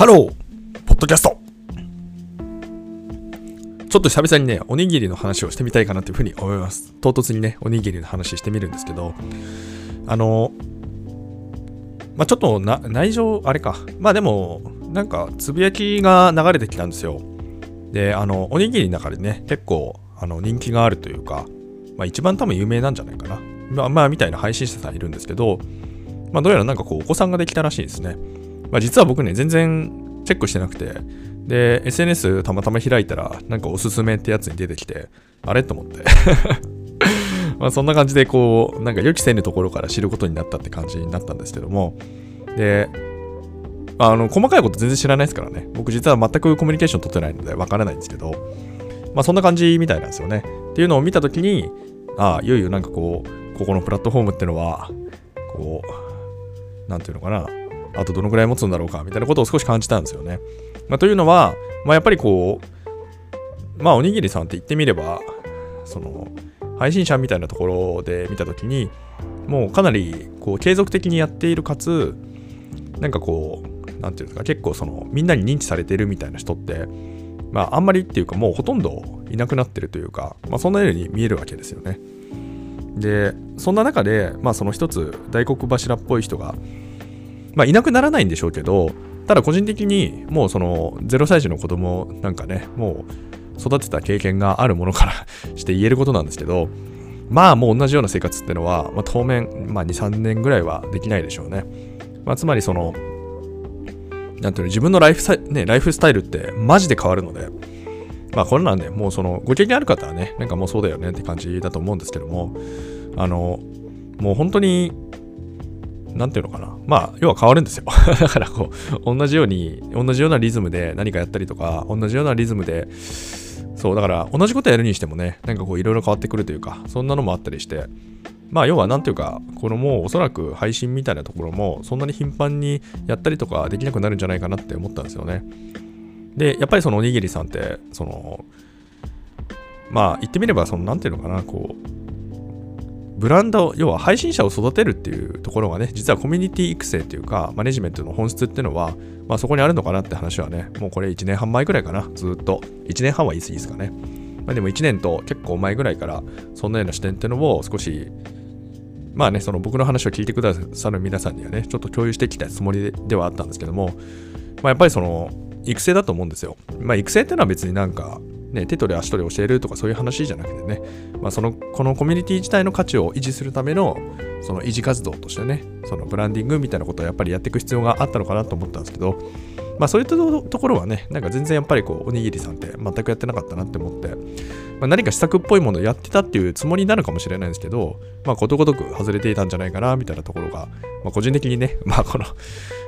ハローポッドキャストちょっと久々にね、おにぎりの話をしてみたいかなというふうに思います。唐突にね、おにぎりの話してみるんですけど、あの、まあ、ちょっとな内情、あれか。まあでも、なんか、つぶやきが流れてきたんですよ。で、あの、おにぎりの中でね、結構、あの、人気があるというか、まあ一番多分有名なんじゃないかな。まあ、まあ、みたいな配信者さんいるんですけど、まあどうやらなんかこう、お子さんができたらしいですね。まあ実は僕ね、全然チェックしてなくて、で、SNS たまたま開いたら、なんかおすすめってやつに出てきて、あれ？と思って。まあそんな感じでこう、なんか予期せぬところから知ることになったって感じになったんですけども、で、あの、細かいこと全然知らないですからね。僕実は全くコミュニケーション取ってないのでわからないんですけど、まあそんな感じみたいなんですよね。っていうのを見たときに、ああ、いよいよなんかこう、ここのプラットフォームってのは、こう、なんていうのかな、あとどのぐらい持つんだろうか、みたいなことを少し感じたんですよね。まあ、というのは、まあ、やっぱりこう、まあ、おにぎりさんって言ってみれば、その、配信者みたいなところで見たときに、もうかなりこう継続的にやっているかつ、なんかこう、なんていうんですか、結構その、みんなに認知されてるみたいな人って、まあ、あんまりっていうか、もうほとんどいなくなってるというか、まあ、そんなように見えるわけですよね。で、そんな中で、まあ、その一つ、大黒柱っぽい人が、まあ、いなくならないんでしょうけど、ただ個人的にもうその0歳児の子供なんかね、もう育てた経験があるものから して言えることなんですけど、まあもう同じような生活ってのは、まあ、当面、まあ、2、3年ぐらいはできないでしょうね。まあ、つまりその、なんていうの、自分のライフね、ライフスタイルってマジで変わるので、まあこれなんで、もうその、ご経験ある方はね、なんかもうそうだよねって感じだと思うんですけども、あの、もう本当になんていうのかな。まあ、要は変わるんですよ。だからこう、同じように、同じようなリズムで何かやったりとか、同じようなリズムで、そう、だから同じことやるにしてもね、なんかこういろいろ変わってくるというか、そんなのもあったりして、まあ要はなんていうか、このもうおそらく配信みたいなところもそんなに頻繁にやったりとかできなくなるんじゃないかなって思ったんですよね。で、やっぱりそのおにぎりさんって、その、まあ言ってみれば、そのなんていうのかな、こう、ブランド、要は配信者を育てるっていうところがね、実はコミュニティ育成っていうか、マネジメントの本質っていうのは、まあそこにあるのかなって話はね、もうこれ1年半前ぐらいかな、ずっと。1年半は言い過ぎですかね。まあでも1年と結構前ぐらいから、そんなような視点っていうのを少し、まあね、その僕の話を聞いてくださる皆さんにはね、ちょっと共有してきたつもりではあったんですけども、まあやっぱりその、育成だと思うんですよ。まあ育成っていうのは別になんか、ね、手取り足取り教えるとかそういう話じゃなくてね、まあ、そのこのコミュニティ自体の価値を維持するためのその維持活動としてねそのブランディングみたいなことをやっぱりやっていく必要があったのかなと思ったんですけど、まあ、そういったところはねなんか全然やっぱりこうおにぎりさんって全くやってなかったなって思って、まあ、何か施策っぽいものをやってたっていうつもりになるかもしれないんですけど、まあ、ことごとく外れていたんじゃないかなみたいなところが、まあ、個人的にね、まあ、この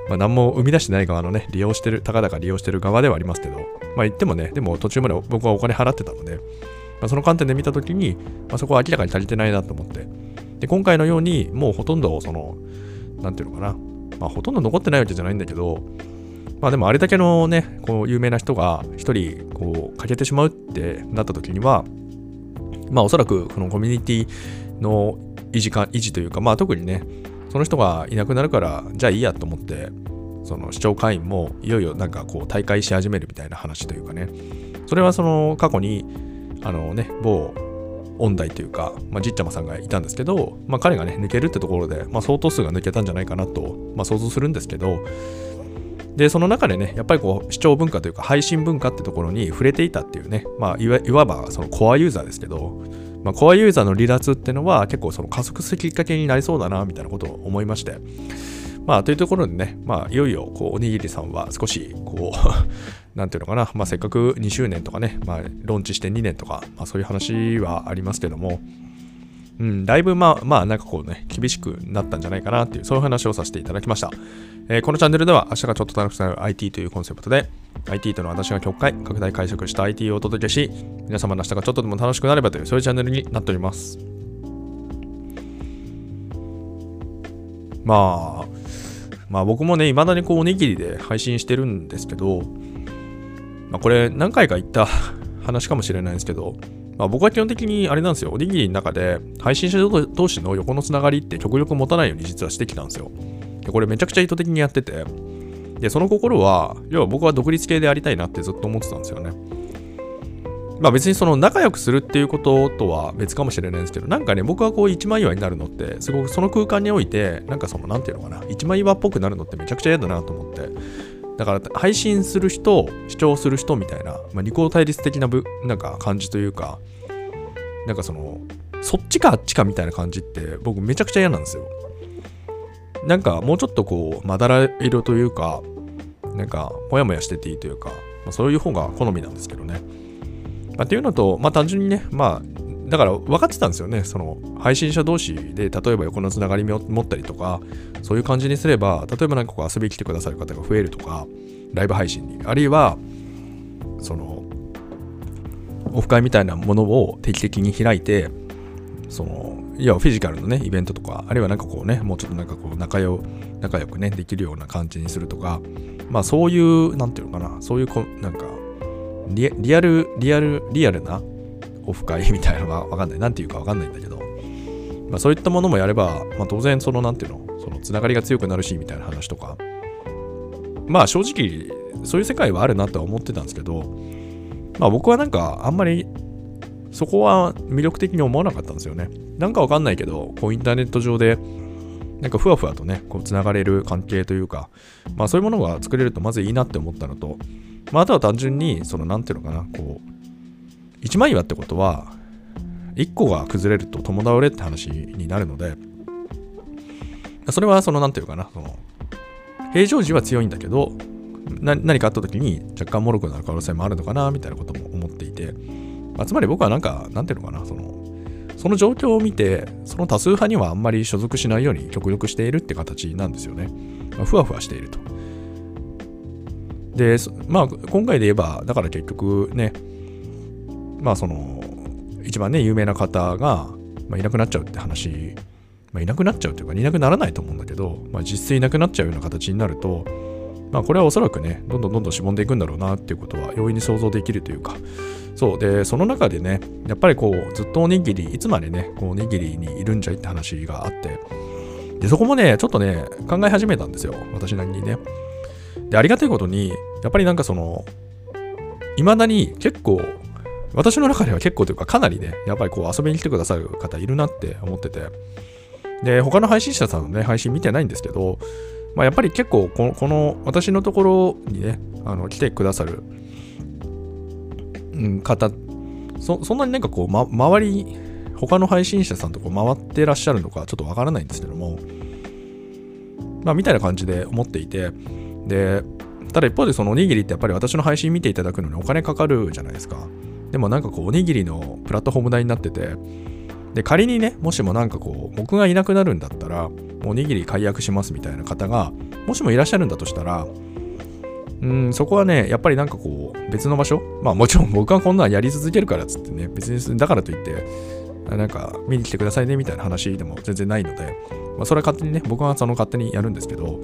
まあ、何も生み出してない側のね、利用してる、たかだか利用してる側ではありますけど、まあ言ってもね、でも途中まで僕はお金払ってたので、まあ、その観点で見たときに、まあ、そこは明らかに足りてないなと思って、で、今回のように、もうほとんど、その、なんていうのかな、まあほとんど残ってないわけじゃないんだけど、まあでもあれだけのね、こう有名な人が一人こう欠けてしまうってなった時には、まあおそらくこのコミュニティの維持か維持というか、まあ特にね、その人がいなくなるからじゃあいいやと思ってその視聴会員もいよいよなんかこう大会し始めるみたいな話というかね。それはその過去にあのね某音大というか、まあ、じっちゃまさんがいたんですけど、まあ、彼がね抜けるってところで、まあ、相当数が抜けたんじゃないかなと、まあ、想像するんですけどでその中でねやっぱりこう視聴文化というか配信文化ってところに触れていたっていうね、まあ、いわばそのコアユーザーですけどまあ、コアユーザーの離脱ってのは結構その加速するきっかけになりそうだなみたいなことを思いまして、まあ、というところでね、まあ、いよいよ、こう、おにぎりさんは少し、こう、なんていうのかな、まあ、せっかく2周年とかね、まあ、ローンチして2年とか、まあ、そういう話はありますけども、うん、だいぶまあ、まあ、なんかこうね、厳しくなったんじゃないかなっていう、そういう話をさせていただきました。えー、このチャンネルでは、明日がちょっと楽しくなる IT というコンセプトで、IT との私が曲解、拡大解釈した IT をお届けし、皆様の明日がちょっとでも楽しくなればという、そういうチャンネルになっております。まあ、まあ僕もね、未だにこうおにぎりで配信してるんですけど、まあこれ何回か言った話かもしれないんですけど、まあ、僕は基本的にあれなんですよ、おにぎりの中で配信者同士の横のつながりって極力持たないように実はしてきたんですよ。でこれめちゃくちゃ意図的にやってて、で、その心は、要は僕は独立系でありたいなってずっと思ってたんですよね。まあ別にその仲良くするっていうこととは別かもしれないんですけど、なんかね、僕はこう一枚岩になるのって、すごくその空間において、なんかその、なんていうのかな、一枚岩っぽくなるのってめちゃくちゃ嫌だなと思って。だから配信する人、視聴する人みたいな、まあ、二項対立的なぶなんか感じというか、なんかその、そっちかあっちかみたいな感じって僕めちゃくちゃ嫌なんですよ。なんかもうちょっとこう、まだら色というか、なんか、もやもやしてていいというか、まあ、そういう方が好みなんですけどね。まあ、っていうのと、まあ単純にね、まあ、だから分かってたんですよね。その配信者同士で例えば横のつながりを持ったりとか、そういう感じにすれば、例えばなんかこう遊びに来てくださる方が増えるとか、ライブ配信に、あるいは、その、オフ会みたいなものを定期的に開いて、その、いや、フィジカルのね、イベントとか、あるいはなんかこうね、もうちょっとなんかこう仲良、仲良くね、できるような感じにするとか、まあそういう、なんていうのかな、そういうこ、なんかリ、リアル、リアル、リアルなオフ会みたいなのがわかんない。なんていうかわかんないんだけど、まあそういったものもやれば、まあ当然その、なんていうの、そのつながりが強くなるし、みたいな話とか、まあ正直、そういう世界はあるなとは思ってたんですけど、まあ僕はなんかあんまりそこは魅力的に思わなかったんですよね。なんかわかんないけど、こうインターネット上で、なんかふわふわとね、こう繋がれる関係というか、まあそういうものが作れるとまずいいなって思ったのと、まああとは単純に、そのなんていうのかな、こう、一枚岩ってことは、一個が崩れると共倒れって話になるので、それはそのなんていうかな、その、平常時は強いんだけど、何かあった時に若干脆くなる可能性もあるのかなみたいなことも思っていて、まあ、つまり僕はなんか、なんていうのかな、その、その状況を見て、その多数派にはあんまり所属しないように極力しているって形なんですよね。まあ、ふわふわしていると。で、まあ、今回で言えば、だから結局ね、まあ、その、一番ね、有名な方が、まあ、いなくなっちゃうって話、まあ、いなくなっちゃうというか、いなくならないと思うんだけど、まあ、実質いなくなっちゃうような形になると、まあ、これはおそらくね、どんどんどんどんしぼんでいくんだろうなっていうことは容易に想像できるというか、そう。で、その中でね、やっぱりこう、ずっとおにぎり、いつまでね、こうおにぎりにいるんじゃいって話があって、で、そこもね、ちょっとね、考え始めたんですよ。私なりにね。で、ありがたいことに、やっぱりなんかその、未だに結構、私の中では結構というかかなりね、やっぱりこう遊びに来てくださる方いるなって思ってて、で、他の配信者さんのね、配信見てないんですけど、まあ、やっぱり結構この、この私のところにね、あの来てくださるうん、方そそんなになんかこう、ま、周り他の配信者さんとこう回ってらっしゃるのかちょっとわからないんですけどもまあみたいな感じで思っていてでただ一方でそのおにぎりってやっぱり私の配信見ていただくのにお金かかるじゃないですか。でもなんかこうおにぎりのプラットフォーム代になっててで仮にねもしもなんかこう僕がいなくなるんだったらおにぎり解約しますみたいな方がもしもいらっしゃるんだとしたらうん、そこはね、やっぱりなんかこう、別の場所まあもちろん 僕はこんなんやり続けるからっつってね、別にだからといって、なんか見に来てくださいねみたいな話でも全然ないので、まあそれは勝手にね、僕はその勝手にやるんですけど、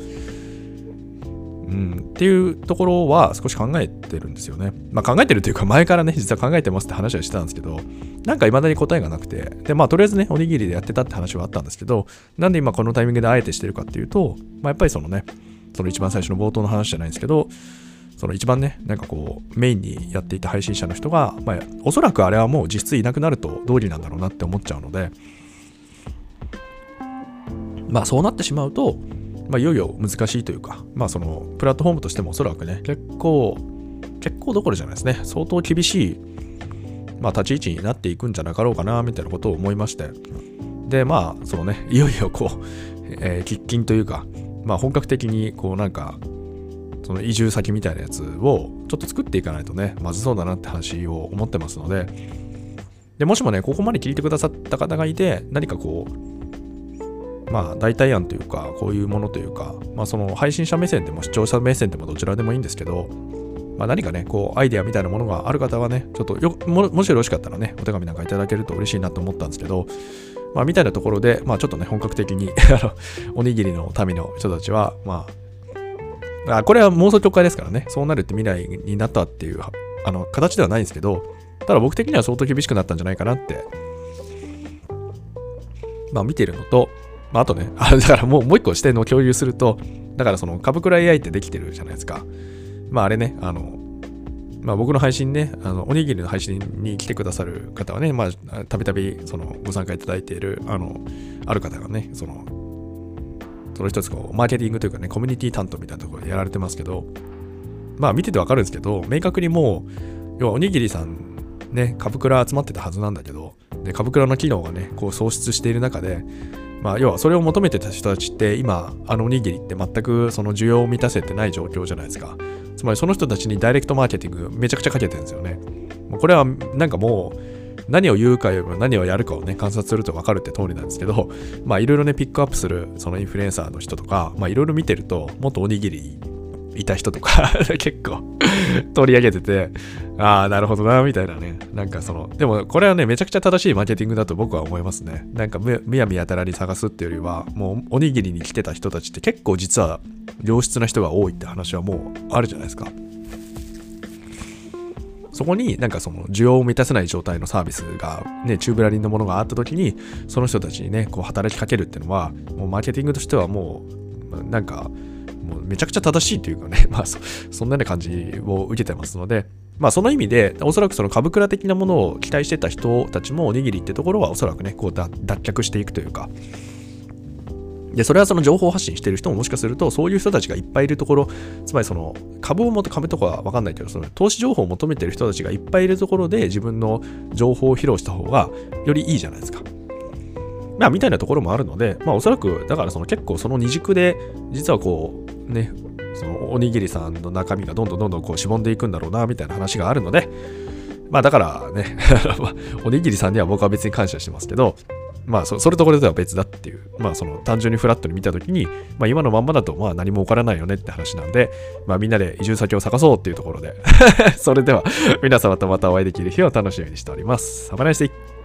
うん、っていうところは少し考えてるんですよね。まあ考えてるというか前からね、実は考えてますって話はしてたんですけど、なんか未だに答えがなくて、で、まあとりあえずね、おにぎりでやってたって話はあったんですけど、なんで今このタイミングであえてしてるかっていうと、まあやっぱりそのね、その一番最初の冒頭の話じゃないんですけど、その一番ね、なんかこう、メインにやっていた配信者の人が、まあ、おそらくあれはもう実質いなくなると道理なんだろうなって思っちゃうので、まあそうなってしまうと、まあいよいよ難しいというか、まあそのプラットフォームとしてもおそらくね、結構、結構どころじゃないですね、相当厳しい、まあ立ち位置になっていくんじゃなかろうかな、みたいなことを思いまして、で、まあ、そのね、いよいよこう、えー、喫緊というか、まあ本格的にこうなんか、その移住先みたいなやつをちょっと作っていかないとね、まずそうだなって話を思ってますので、で、もしもね、ここまで聞いてくださった方がいて、何かこう、まあ、代替案というか、こういうものというか、まあ、その配信者目線でも視聴者目線でもどちらでもいいんですけど、まあ、何かね、こう、アイデアみたいなものがある方はね、ちょっとよも、もしよろしかったらね、お手紙なんかいただけると嬉しいなと思ったんですけど、まあ、みたいなところで、まあ、ちょっとね、本格的に おにぎりの民の人たちは、まあ、あこれは妄想直会ですからね、そうなるって未来になったっていうあの形ではないんですけど、ただ僕的には相当厳しくなったんじゃないかなって、まあ見てるのと、まあ、あとね、あだからもうもう一個視点を共有すると、だからその株倉 AI ってできてるじゃないですか。まああれね、あの、まあ僕の配信ね、あの、おにぎりの配信に来てくださる方はね、まあ、たびたびそのご参加いただいている、あの、ある方がね、その、その一つこう、マーケティングというかね、コミュニティ担当みたいなところでやられてますけど、まあ見ててわかるんですけど、明確にもう、要はおにぎりさんね、株倉集まってたはずなんだけど、で株倉の機能がね、こう喪失している中で、まあ、要はそれを求めてた人たちって今あのおにぎりって全くその需要を満たせてない状況じゃないですか。つまりその人たちにダイレクトマーケティングめちゃくちゃかけてるんですよね。これはなんかもう何を言うかよりも何をやるかをね観察すると分かるって通りなんですけど まあいろいろねピックアップするそのインフルエンサーの人とかまあいろいろ見てるともっとおにぎりいた人とか 結構取り上げてて、ああ、なるほどな、みたいなね。なんかその、でもこれはね、めちゃくちゃ正しいマーケティングだと僕は思いますね。なんかむやみやたらに探すっていうよりは、もうおにぎりに来てた人たちって結構実は良質な人が多いって話はもうあるじゃないですか。そこになんかその需要を満たせない状態のサービスがね、チューブラリンのものがあった時に、その人たちにね、こう働きかけるっていうのは、もうマーケティングとしてはもう、なんか、めちゃくちゃ正しいというかね、まあそ、そんなような感じを受けてますので、まあその意味で、おそらくその株倉的なものを期待してた人たちもおにぎりってところはおそらくね、こう脱却していくというか、で、それはその情報発信してる人ももしかすると、そういう人たちがいっぱいいるところ、つまりその株をもと、株とかはわかんないけど、その投資情報を求めてる人たちがいっぱいいるところで自分の情報を披露した方がよりいいじゃないですか。まあ、みたいなところもあるので、まあ、おそらく、だからその結構その二軸で、実はこう、ね、そのおにぎりさんの中身がどんどんどんどんこうしぼんでいくんだろうな、みたいな話があるので、まあだからね おにぎりさんには僕は別に感謝してますけど、まあそ、それとこれとは別だっていう、まあその単純にフラットに見たときに、まあ今のまんまだとまあ何も起こらないよねって話なんで、まあみんなで移住先を探そうっていうところで それでは皆様とまたお会いできる日を楽しみにしております。Have a nice day!